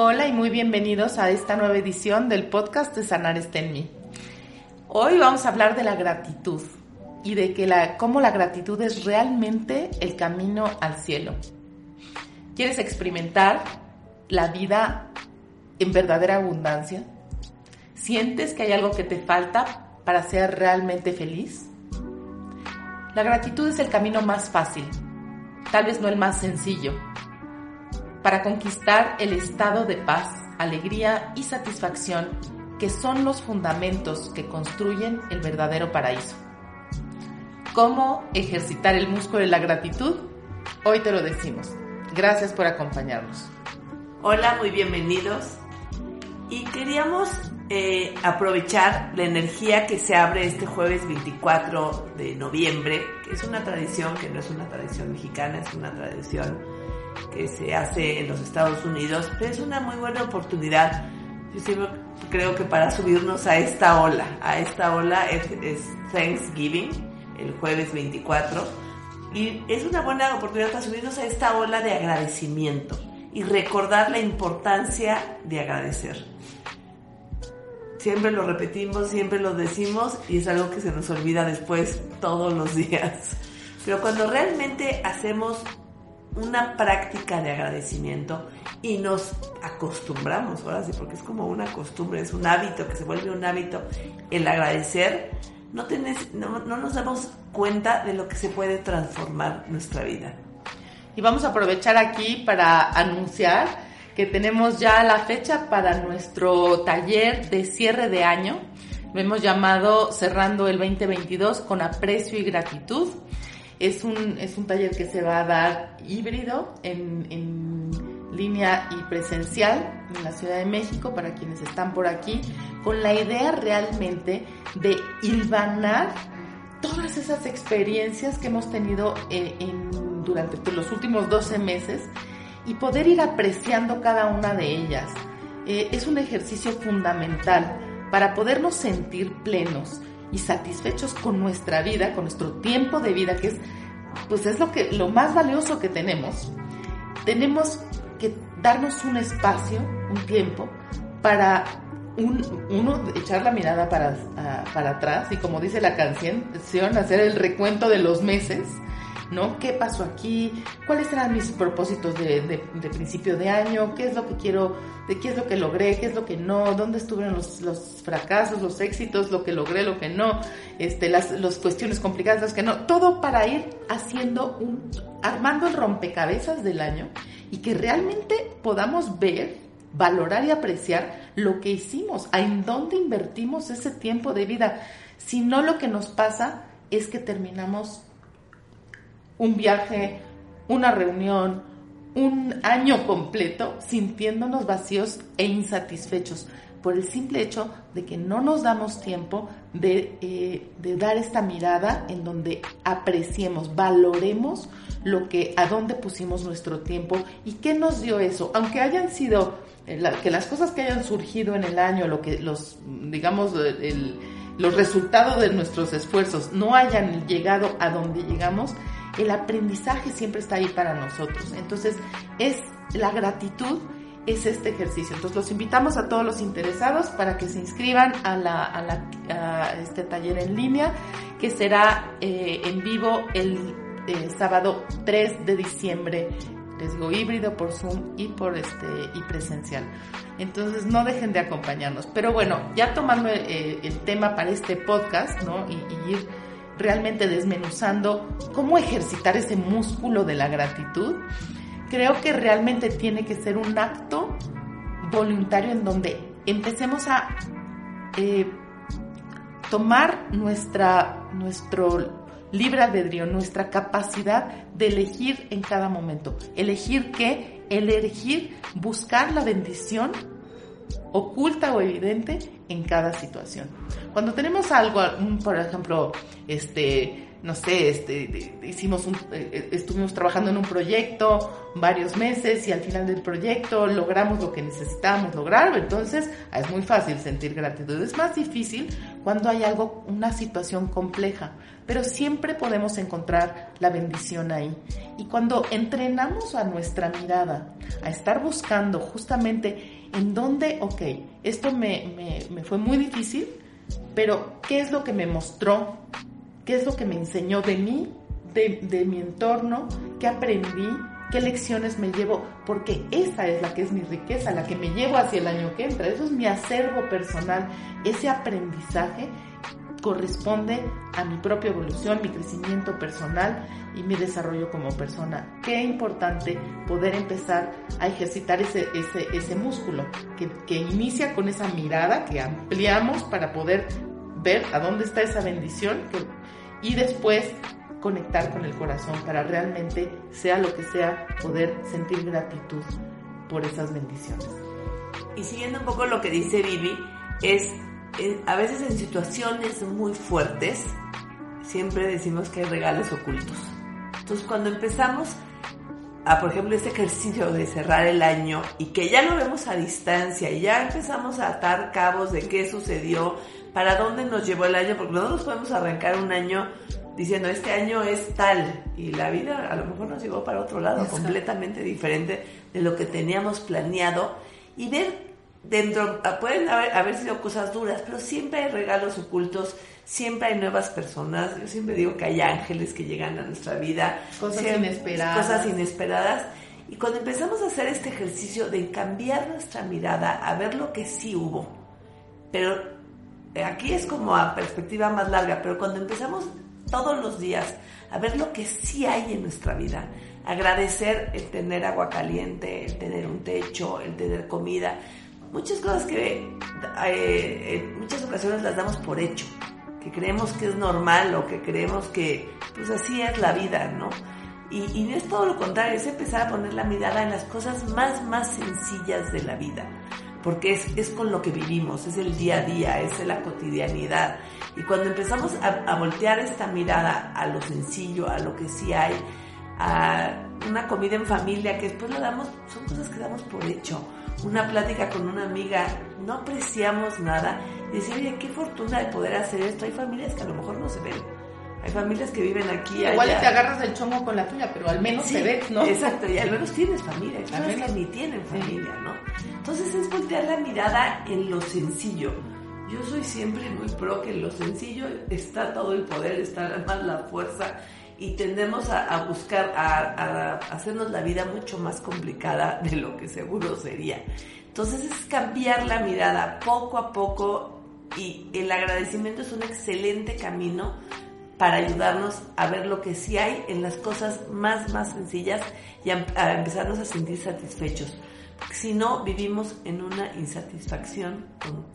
Hola y muy bienvenidos a esta nueva edición del podcast de Sanar está en mí. Hoy vamos a hablar de la gratitud y de que la, cómo la gratitud es realmente el camino al cielo. ¿Quieres experimentar la vida en verdadera abundancia? ¿Sientes que hay algo que te falta para ser realmente feliz? La gratitud es el camino más fácil, tal vez no el más sencillo, para conquistar el estado de paz, alegría y satisfacción que son los fundamentos que construyen el verdadero paraíso. ¿Cómo ejercitar el músculo de la gratitud? Hoy te lo decimos. Gracias por acompañarnos. Hola, muy bienvenidos. Y queríamos eh, aprovechar la energía que se abre este jueves 24 de noviembre, que es una tradición que no es una tradición mexicana, es una tradición que se hace en los Estados Unidos, pero es una muy buena oportunidad. Yo siempre creo que para subirnos a esta ola, a esta ola es, Thanksgiving, el jueves 24, y es una buena oportunidad para subirnos a esta ola de agradecimiento y recordar la importancia de agradecer. Siempre lo repetimos, siempre lo decimos y es algo que se nos olvida después todos los días. Pero cuando realmente hacemos una práctica de agradecimiento y nos acostumbramos, ahora sí, porque es como una costumbre, es un hábito que se vuelve un hábito el agradecer, no, tenés, no, no nos damos cuenta de lo que se puede transformar nuestra vida. Y vamos a aprovechar aquí para anunciar que tenemos ya la fecha para nuestro taller de cierre de año. Lo hemos llamado Cerrando el 2022 con aprecio y gratitud. Es un, es un taller que se va a dar híbrido en, en línea y presencial en la Ciudad de México para quienes están por aquí, con la idea realmente de hilvanar todas esas experiencias que hemos tenido eh, durante pues, los últimos 12 meses y poder ir apreciando cada una de ellas. Eh, es un ejercicio fundamental para podernos sentir plenos, y satisfechos con nuestra vida, con nuestro tiempo de vida, que es, pues es lo, que, lo más valioso que tenemos, tenemos que darnos un espacio, un tiempo, para un, uno echar la mirada para, para atrás y como dice la canción, hacer el recuento de los meses, ¿no? ¿Qué pasó aquí? ¿Cuáles eran mis propósitos de, de, principio de año? ¿Qué es lo que quiero, de qué es lo que logré? ¿Qué es lo que no? ¿Dónde estuvieron los, los fracasos, los éxitos, lo que logré, lo que no? Este, las, las cuestiones complicadas, las que no. Todo para ir haciendo un, armando el rompecabezas del año y que realmente podamos ver valorar y apreciar lo que hicimos, en dónde invertimos ese tiempo de vida. Si no, lo que nos pasa es que terminamos un viaje, una reunión, un año completo sintiéndonos vacíos e insatisfechos por el simple hecho de que no nos damos tiempo de, eh, de, dar esta mirada en donde apreciemos, valoremos lo que, a dónde pusimos nuestro tiempo y qué nos dio eso, aunque hayan sido, que las cosas que hayan surgido en el año, lo que los, digamos, los resultados de nuestros esfuerzos no hayan llegado a donde llegamos, el aprendizaje siempre está ahí para nosotros. Entonces, es la gratitud es este ejercicio. Entonces los invitamos a todos los interesados para que se inscriban a, la, este taller en línea que será eh, en vivo el eh, sábado 3 de diciembre. Les digo híbrido por Zoom y por este y presencial. Entonces no dejen de acompañarnos. Pero bueno, ya tomando eh, el tema para este podcast, ¿no? y ir realmente desmenuzando cómo ejercitar ese músculo de la gratitud, creo que realmente tiene que ser un acto voluntario en donde empecemos a eh, tomar nuestra, nuestro libre albedrío, nuestra capacidad de elegir en cada momento. Elegir qué elegir buscar la bendición oculta o evidente en cada situación. Cuando tenemos algo, por ejemplo, este, no sé, este, hicimos un, eh, eh, estuvimos trabajando en un proyecto varios meses y al final del proyecto logramos lo que necesitábamos lograr, entonces ah, es muy fácil sentir gratitud. Es más difícil cuando hay algo, una situación compleja, pero siempre podemos encontrar la bendición ahí. Y cuando entrenamos a nuestra mirada a estar buscando justamente en dónde, ok, esto me, me, me fue muy difícil, pero ¿qué es lo que me mostró? Qué es lo que me enseñó de mí, de, mi entorno, qué aprendí, qué lecciones me llevo, porque esa es la que es mi riqueza, la que me llevo hacia el año que entra. Eso es mi acervo personal. Ese aprendizaje corresponde a mi propia evolución, mi crecimiento personal y mi desarrollo como persona. Qué importante poder empezar a ejercitar ese, ese, ese músculo que, que inicia con esa mirada que ampliamos para poder ver a dónde está esa bendición y después conectar con el corazón para realmente, sea lo que sea, poder sentir gratitud por esas bendiciones. Y siguiendo un poco lo que dice Vivi, es eh, a veces en situaciones muy fuertes, siempre decimos que hay regalos ocultos. Entonces cuando empezamos a, por ejemplo, este ejercicio de cerrar el año y que ya lo vemos a distancia y ya empezamos a atar cabos de qué sucedió, para dónde nos llevó el año, porque nosotros podemos arrancar un año diciendo este año es tal y la vida a lo mejor nos llevó para otro lado, completamente diferente de lo que teníamos planeado. Y ver dentro, ah, pueden haber, sido cosas duras, pero siempre hay regalos ocultos, siempre hay nuevas personas, yo siempre digo que hay ángeles que llegan a nuestra vida, cosas inesperadas. Cosas inesperadas. Y cuando empezamos a hacer este ejercicio de cambiar nuestra mirada a ver lo que sí hubo, pero aquí es como a perspectiva más larga, pero cuando empezamos todos los días a ver lo que sí hay en nuestra vida, agradecer el tener agua caliente, el tener un techo, el tener comida, muchas cosas que eh, en muchas ocasiones las damos por hecho, que creemos que es normal o que creemos que pues así es la vida, ¿no? Y, y es todo lo contrario, es empezar a poner la mirada en las cosas más, más sencillas de la vida porque es, es, con lo que vivimos, es el día a día, es la cotidianidad. Y cuando empezamos a, voltear esta mirada a lo sencillo, a lo que sí hay, a una comida en familia que después la damos, son cosas que damos por hecho, una plática con una amiga, no apreciamos nada, y decir, oye, qué fortuna de poder hacer esto, hay familias que a lo mejor no se ven hay familias que viven aquí. Igual te agarras el chongo con la tuya, pero al menos te ves, ¿no? Exacto, y al menos tienes familia. Al menos ni tienen familia, ¿no? Entonces es voltear la mirada en lo sencillo. Yo soy siempre muy pro que en lo sencillo está todo el poder, está más la fuerza y tendemos a, buscar, a, hacernos la vida mucho más complicada de lo que seguro sería. Entonces es cambiar la mirada poco a poco y el agradecimiento es un excelente camino para ayudarnos a ver lo que sí hay en las cosas más, más sencillas y a, empezarnos a sentir satisfechos. Si no, vivimos en una insatisfacción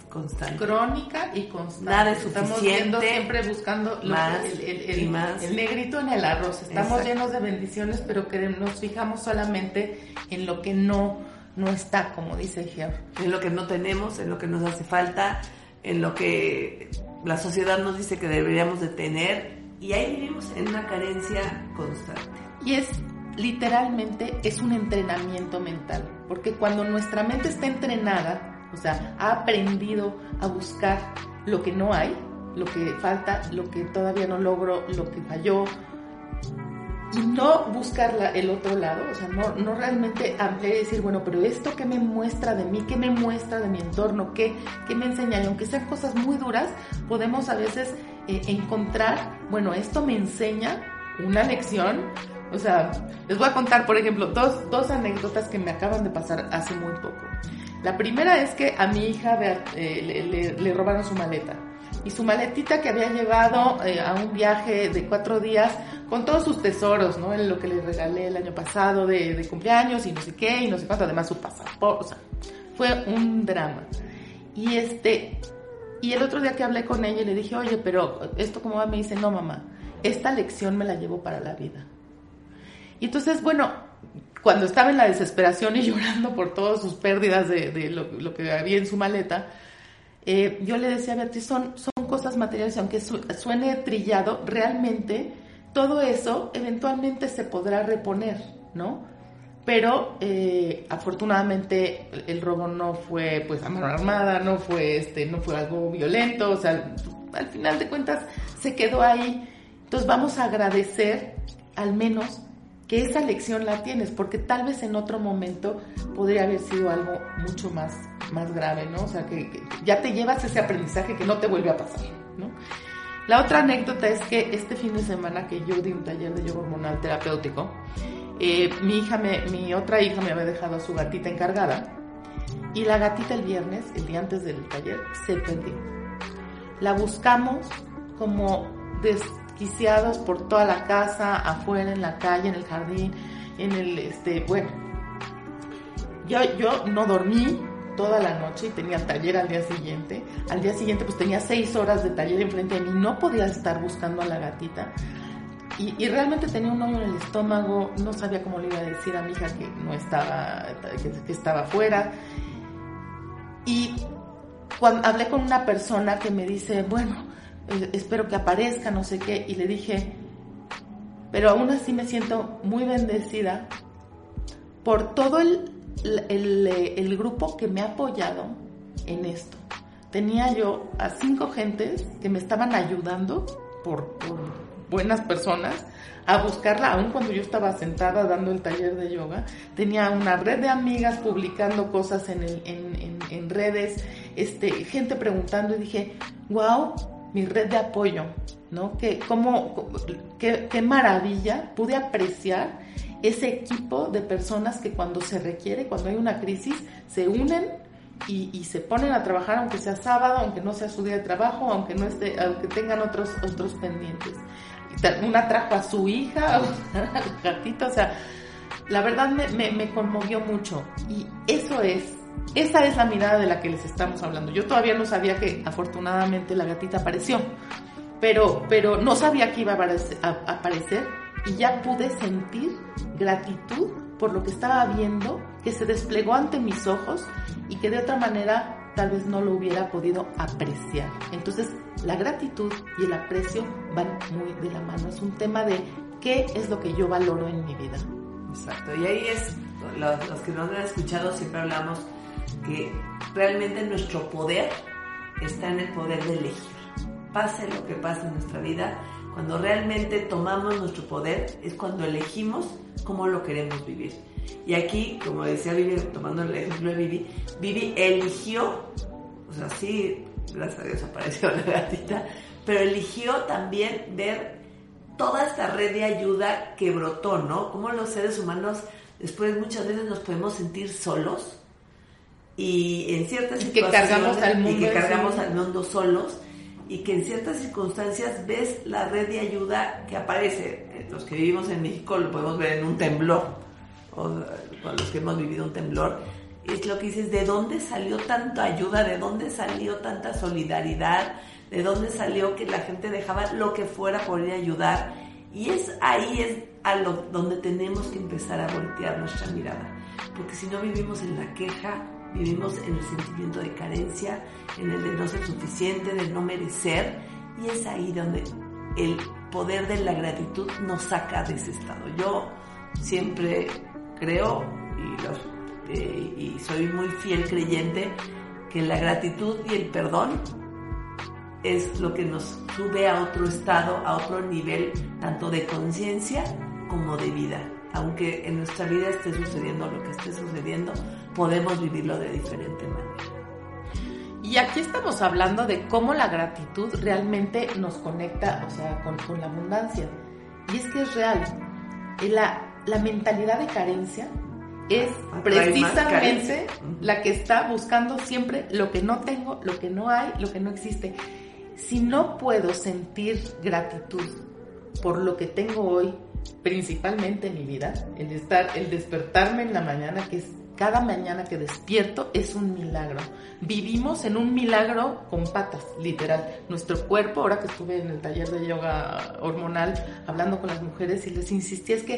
constante. Crónica y constante. Nada es suficiente. Estamos siempre buscando más el, más. el, negrito en el arroz. Estamos llenos de bendiciones, pero que nos fijamos solamente en lo que no, no está, como dice Georg. En lo que no tenemos, en lo que nos hace falta, en lo que la sociedad nos dice que deberíamos de tener y ahí vivimos en una carencia constante. Y es literalmente es un entrenamiento mental, porque cuando nuestra mente está entrenada, o sea, ha aprendido a buscar lo que no hay, lo que falta, lo que todavía no logro, lo que falló, y no buscar el otro lado, o sea, no, no realmente ampliar y decir, bueno, pero esto que me muestra de mí, qué me muestra de mi entorno, qué me enseña, y aunque sean cosas muy duras, podemos a veces eh, encontrar, bueno, esto me enseña una lección, o sea, les voy a contar, por ejemplo, dos, dos anécdotas que me acaban de pasar hace muy poco. La primera es que a mi hija eh, le robaron su maleta y su maletita que había llevado eh, a un viaje de cuatro días con todos sus tesoros, ¿no? En lo que le regalé el año pasado de, cumpleaños y no sé qué y no sé cuánto, además su pasaporte, o sea, fue un drama. Y este, y el otro día que hablé con ella le dije, oye, pero esto como va, me dice, no mamá, esta lección me la llevo para la vida. Y entonces, bueno, cuando estaba en la desesperación y llorando por todas sus pérdidas de, lo, que había en su maleta, eh, yo le decía a Beatriz, son, son cosas materiales, aunque suene trillado, realmente todo eso eventualmente se podrá reponer, ¿no? Pero eh, afortunadamente el, robo no fue pues a mano armada, no fue este, no fue algo violento, o sea, al final de cuentas se quedó ahí. Entonces vamos a agradecer al menos que esa lección la tienes, porque tal vez en otro momento podría haber sido algo mucho más, más grave, ¿no? O sea, que, ya te llevas ese aprendizaje que no te vuelve a pasar, ¿no? La otra anécdota es que este fin de semana que yo di un taller de yoga hormonal terapéutico, eh, mi hija, me, mi otra hija me había dejado a su gatita encargada y la gatita el viernes, el día antes del taller, se perdió. La buscamos como desquiciados por toda la casa, afuera, en la calle, en el jardín, en el, este, bueno. Yo, yo no dormí, toda la noche y tenía taller al día siguiente. Al día siguiente pues tenía seis horas de taller enfrente de mí, no podía estar buscando a la gatita. Y, realmente tenía un hoyo en el estómago, no sabía cómo le iba a decir a mi hija que no estaba, que, estaba fuera. Y cuando hablé con una persona que me dice, bueno, eh, espero que aparezca, no sé qué, y le dije, pero aún así me siento muy bendecida por todo el el, grupo que me ha apoyado en esto. Tenía yo a cinco gentes que me estaban ayudando por, buenas personas a buscarla, aun cuando yo estaba sentada dando el taller de yoga. Tenía una red de amigas publicando cosas en, en, redes, este, gente preguntando y dije, wow, mi red de apoyo, ¿no? Que, cómo, qué, qué maravilla, pude apreciar ese equipo de personas que cuando se requiere, cuando hay una crisis, se unen y, se ponen a trabajar aunque sea sábado, aunque no sea su día de trabajo, aunque no esté, aunque tengan otros otros pendientes. Una trajo a su hija, al gatito, o sea, la verdad me, me, conmovió mucho y eso es, esa es la mirada de la que les estamos hablando. Yo todavía no sabía que afortunadamente la gatita apareció, pero, pero no sabía que iba a aparecer y ya pude sentir gratitud por lo que estaba viendo, que se desplegó ante mis ojos y que de otra manera tal vez no lo hubiera podido apreciar. Entonces, la gratitud y el aprecio van muy de la mano. Es un tema de qué es lo que yo valoro en mi vida. Exacto. Y ahí es, los, los que nos han escuchado siempre hablamos que realmente nuestro poder está en el poder de elegir. Pase lo que pase en nuestra vida, cuando realmente tomamos nuestro poder es cuando elegimos cómo lo queremos vivir. Y aquí, como decía Vivi, tomando el ejemplo de Vivi, Vivi eligió, o sea, sí, gracias a Dios apareció la gatita, pero eligió también ver toda esta red de ayuda que brotó, ¿no? Cómo los seres humanos después muchas veces nos podemos sentir solos y en ciertas situaciones que cargamos al mundo, y que cargamos al mundo solos y que en ciertas circunstancias ves la red de ayuda que aparece. Los que vivimos en México lo podemos ver en un temblor, o los que hemos vivido un temblor. Es lo que dices, ¿de dónde salió tanta ayuda? ¿De dónde salió tanta solidaridad? ¿De dónde salió que la gente dejaba lo que fuera por ir a ayudar? Y es ahí es a lo, donde tenemos que empezar a voltear nuestra mirada. Porque si no vivimos en la queja, vivimos en el sentimiento de carencia, en el de no ser suficiente, de no merecer, y es ahí donde el poder de la gratitud nos saca de ese estado. Yo siempre creo y, eh, y soy muy fiel creyente que la gratitud y el perdón es lo que nos sube a otro estado, a otro nivel, tanto de conciencia como de vida. Aunque en nuestra vida esté sucediendo lo que esté sucediendo, podemos vivirlo de diferente manera. Y aquí estamos hablando de cómo la gratitud realmente nos conecta, o sea, con, la abundancia. Y es que es real. La, la mentalidad de carencia es precisamente la que está buscando siempre lo que no tengo, lo que no hay, lo que no existe. Si no puedo sentir gratitud por lo que tengo hoy, principalmente en mi vida, el estar, el despertarme en la mañana, que es cada mañana que despierto es un milagro. Vivimos en un milagro con patas, literal. Nuestro cuerpo, ahora que estuve en el taller de yoga hormonal hablando con las mujeres y les insistí, es que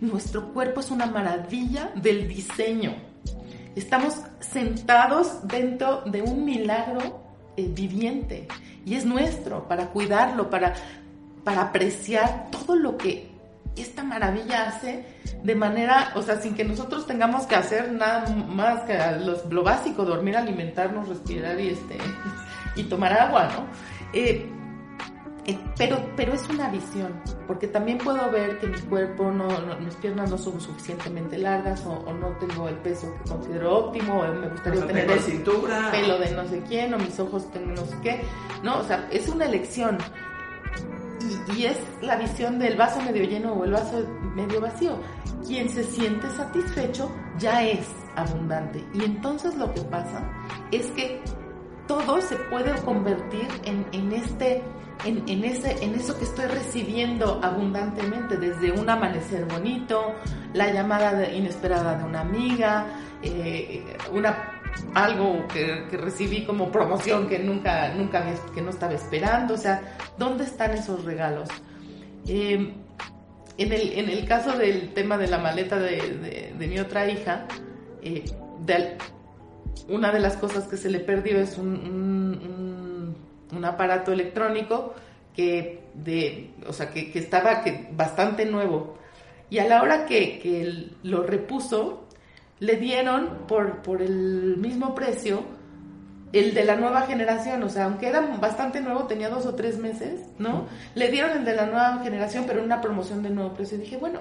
nuestro cuerpo es una maravilla del diseño. Estamos sentados dentro de un milagro eh, viviente y es nuestro para cuidarlo, para, para apreciar todo lo que esta maravilla hace de manera, o sea, sin que nosotros tengamos que hacer nada más que lo básico, dormir, alimentarnos, respirar y este y tomar agua, ¿no? Eh, pero, pero es una visión, porque también puedo ver que mi cuerpo, no, mis piernas no son suficientemente largas o, no tengo el peso que considero óptimo, o me gustaría tener el cintura. pelo de no sé quién, o mis ojos tengo no sé qué, ¿no? O sea, es una elección. Y, y es la visión del vaso medio lleno o el vaso medio vacío. Quien se siente satisfecho ya es abundante. Y entonces lo que pasa es que todo se puede convertir en, en este en, ese, en eso que estoy recibiendo abundantemente, desde un amanecer bonito, la llamada inesperada de una amiga, eh, una, algo que, recibí como promoción que nunca, nunca que no estaba esperando, o sea, ¿dónde están esos regalos? Eh, en, el, en el caso del tema de la maleta de, mi otra hija, eh, una de las cosas que se le perdió es un aparato electrónico que, de, o sea, que, estaba que, bastante nuevo. Y a la hora que, lo repuso, le dieron por, por el mismo precio el de la nueva generación, o sea, aunque era bastante nuevo, tenía dos o tres meses, ¿no? Le dieron el de la nueva generación, pero en una promoción de nuevo precio. Y dije, bueno,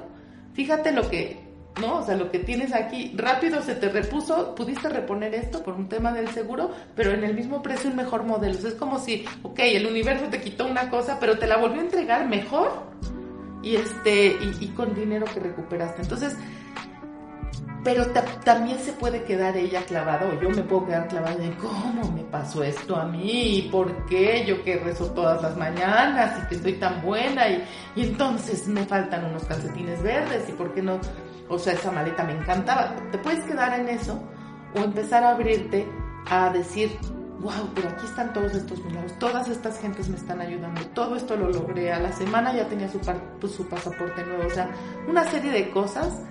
fíjate lo que ¿no? O sea, lo que tienes aquí, rápido se te repuso, pudiste reponer esto por un tema del seguro, pero en el mismo precio un mejor modelo. es como si, ok, el universo te quitó una cosa, pero te la volvió a entregar mejor y este, y, con dinero que recuperaste. Entonces, pero también se puede quedar ella clavada, o yo me puedo quedar clavada de cómo me pasó esto a mí, y por qué yo que rezo todas las mañanas y que estoy tan buena, y, y entonces me faltan unos calcetines verdes, y por qué no o sea, esa maleta me encantaba. Te puedes quedar en eso o empezar a abrirte a decir, wow, pero aquí están todos estos milagros, todas estas gentes me están ayudando, todo esto lo logré, a la semana ya tenía su, pues, su pasaporte nuevo, o sea, una serie de cosas,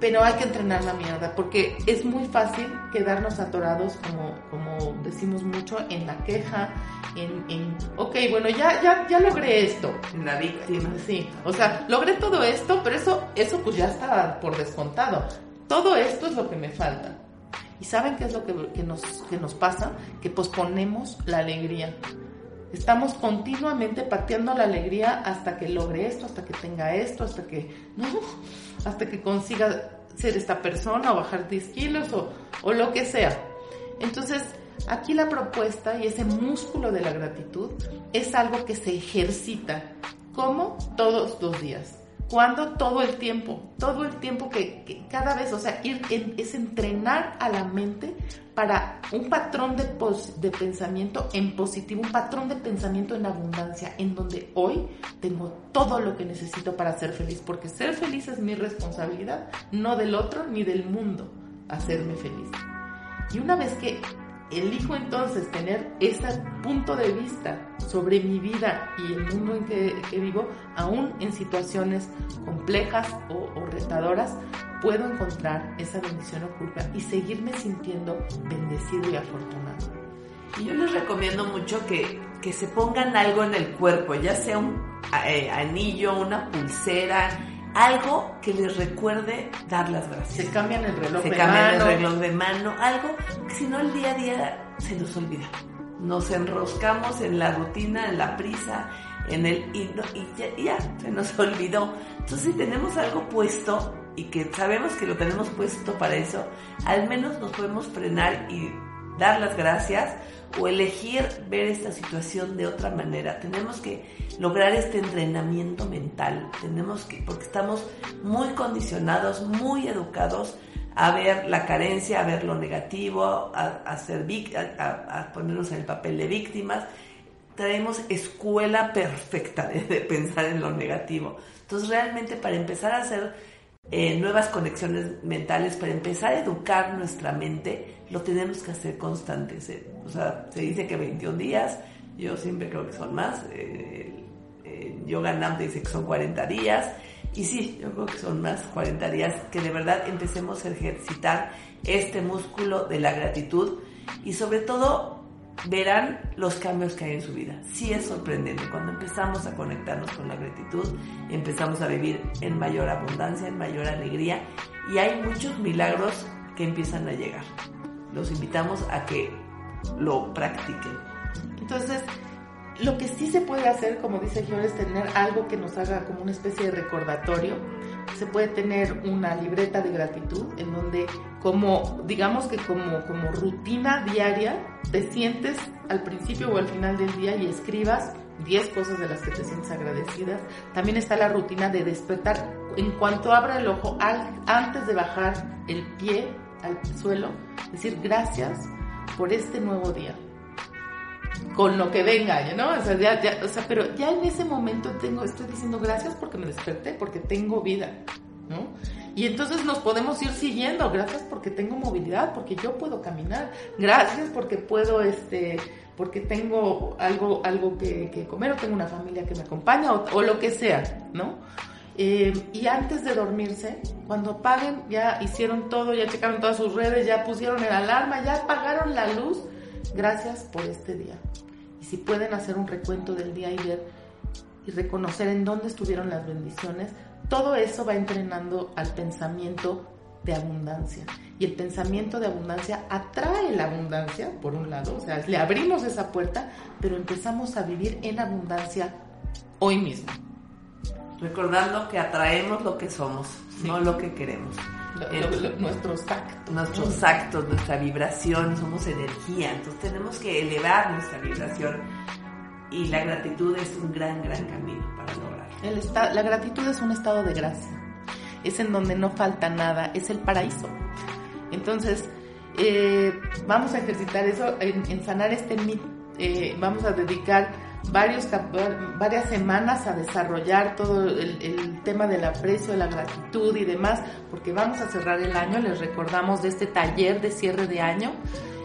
pero hay que entrenar la mierda, porque es muy fácil quedarnos atorados, como, como decimos mucho, en la queja, en, en, ok, bueno, ya, ya, ya logré esto. En la víctima. Sí, o sea, logré todo esto, pero eso, eso pues ya está por descontado. Todo esto es lo que me falta. ¿Y saben qué es lo que, que, nos, que nos pasa? Que posponemos la alegría. Estamos continuamente pateando la alegría hasta que logre esto, hasta que tenga esto, hasta que, no, hasta que consiga ser esta persona o bajar 10 kilos o, o lo que sea. Entonces, Aquí la propuesta y ese músculo de la gratitud es algo que se ejercita. como Todos los días. ¿Cuándo? Todo el tiempo. Todo el tiempo que, cada vez, o sea, es entrenar a la mente para un patrón de, de pensamiento en positivo, un patrón de pensamiento en abundancia, en donde hoy tengo todo lo que necesito para ser feliz, porque ser feliz es mi responsabilidad, no del otro ni del mundo hacerme feliz. Y una vez que elijo entonces tener ese punto de vista sobre mi vida y el mundo en que, vivo, aún en situaciones complejas o, retadoras, puedo encontrar esa bendición oculta y seguirme sintiendo bendecido y afortunado. Y yo les recomiendo mucho que, que se pongan algo en el cuerpo, ya sea un eh, anillo, una pulsera, algo que les recuerde dar las gracias. Se cambian el reloj se cambian el reloj de mano, algo que si no el día a día se nos olvida. Nos enroscamos en la rutina, en la prisa, en el y, y, ya, se nos olvidó. Entonces si tenemos algo puesto y que sabemos que lo tenemos puesto para eso, al menos nos podemos frenar y dar las gracias o elegir ver esta situación de otra manera. Tenemos que lograr este entrenamiento mental. Tenemos que, porque estamos muy condicionados, muy educados a ver la carencia, a ver lo negativo, a, ponernos en el papel de víctimas. Traemos escuela perfecta de, de pensar en lo negativo. Entonces realmente para empezar a hacer eh, nuevas conexiones mentales, para empezar a educar nuestra mente, lo tenemos que hacer constantes. o sea, se dice que 21 días, yo siempre creo que son más. Eh, Nam dice que son 40 días. Y sí, yo creo que son más 40 días que de verdad empecemos a ejercitar este músculo de la gratitud y sobre todo verán los cambios que hay en su vida. Sí es sorprendente. Cuando empezamos a conectarnos con la gratitud, empezamos a vivir en mayor abundancia, en mayor alegría y hay muchos milagros que empiezan a llegar. Los invitamos a que lo practiquen. Entonces, lo que sí se puede hacer, como dice Gior, es tener algo que nos haga como una especie de recordatorio. Se puede tener una libreta de gratitud en donde, como, digamos que como, como rutina diaria, te sientes al principio o al final del día y escribas 10 cosas de las que te sientes agradecidas. También está la rutina de despertar en cuanto abra el ojo, antes de bajar el pie al suelo, decir gracias por este nuevo día con lo que venga, ¿no? O sea, ya, ya, o sea, pero ya en ese momento tengo, estoy diciendo gracias porque me desperté, porque tengo vida, ¿no? Y entonces nos podemos ir siguiendo, gracias porque tengo movilidad, porque yo puedo caminar, gracias porque puedo, este, porque tengo algo, algo que, comer o tengo una familia que me acompaña o, lo que sea, ¿no? Eh, y antes de dormirse, cuando paguen, ya hicieron todo, ya checaron todas sus redes, ya pusieron el alarma, ya apagaron la luz, Gracias por este día. Y si pueden hacer un recuento del día y ver y reconocer en dónde estuvieron las bendiciones, todo eso va entrenando al pensamiento de abundancia. Y el pensamiento de abundancia atrae la abundancia, por un lado, o sea, le abrimos esa puerta, pero empezamos a vivir en abundancia hoy mismo. Recordando que atraemos lo que somos, no lo que queremos nuestros actos. Nuestros actos, nuestra vibración, somos energía, entonces tenemos que elevar nuestra vibración y la gratitud es un gran, gran camino para lograrlo. la gratitud es un estado de gracia, es en donde no falta nada, es el paraíso. Entonces, eh, vamos a ejercitar eso, en, sanar este mito, eh, vamos a dedicar varios, varias semanas a desarrollar todo el, tema del aprecio, la gratitud y demás, porque vamos a cerrar el año, les recordamos de este taller de cierre de año.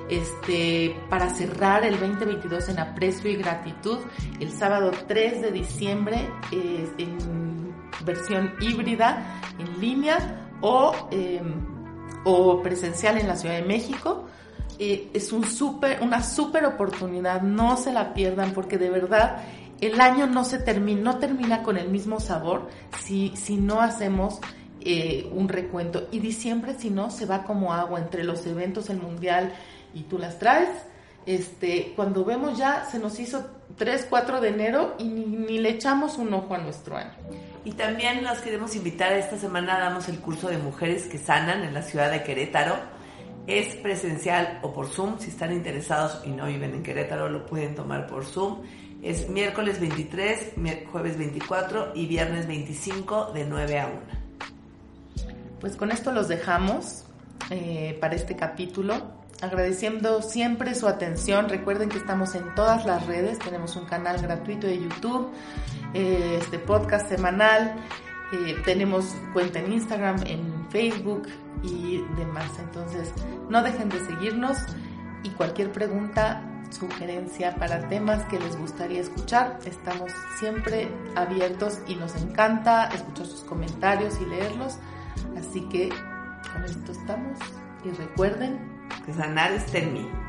Este, para cerrar el 2022 en aprecio y gratitud, el sábado 3 de diciembre en versión híbrida, en línea o, em, o presencial en la Ciudad de México es super, una super oportunidad, no se la pierdan porque de verdad el año no se termina, no termina con el mismo sabor si, no hacemos eh, un recuento. Y diciembre, si no, se va como agua entre los eventos, el mundial y tú las traes. Este, cuando vemos ya se nos hizo 3, 4 de enero y ni, ni le echamos un ojo a nuestro año. Y también las queremos invitar, esta semana damos el curso de mujeres que sanan en la ciudad de Querétaro es presencial o por Zoom. Si están interesados y no viven en Querétaro, lo pueden tomar por Zoom. Es miércoles 23, jueves 24 y viernes 25 de 9 a 1. Pues con esto los dejamos eh, para este capítulo. Agradeciendo siempre su atención. Recuerden que estamos en todas las redes. Tenemos un canal gratuito de YouTube, eh, este podcast semanal. Eh, tenemos cuenta en Instagram, en Facebook, y demás. Entonces, no dejen de seguirnos y cualquier pregunta, sugerencia para temas que les gustaría escuchar, estamos siempre abiertos y nos encanta escuchar sus comentarios y leerlos. Así que con esto estamos y recuerden que sanar está en mí.